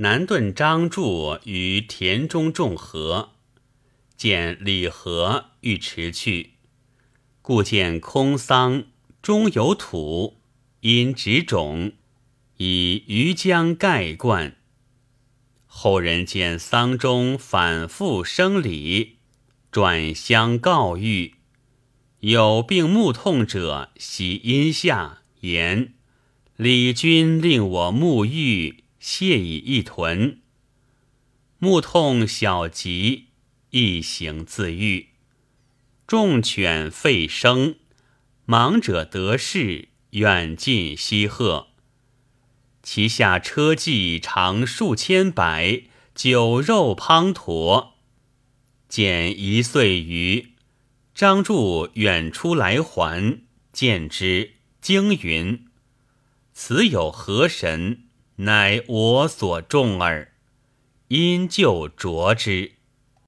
南顿张柱于田中种禾，见李和欲驰去，故见空桑中有土，因植种，以鱼浆盖灌。后人见桑中反复生李，转相告谕。有病目痛者，喜阴下言：“李君令我沐浴，谢以一屯。目痛小疾，一行自愈。众犬吠声，盲者得势，远近西贺。其下车骑长数千百，酒肉滂沱。减一岁余。”张柱远出来还，见之，惊云：“此有何神？乃我所重耳。”因就着之。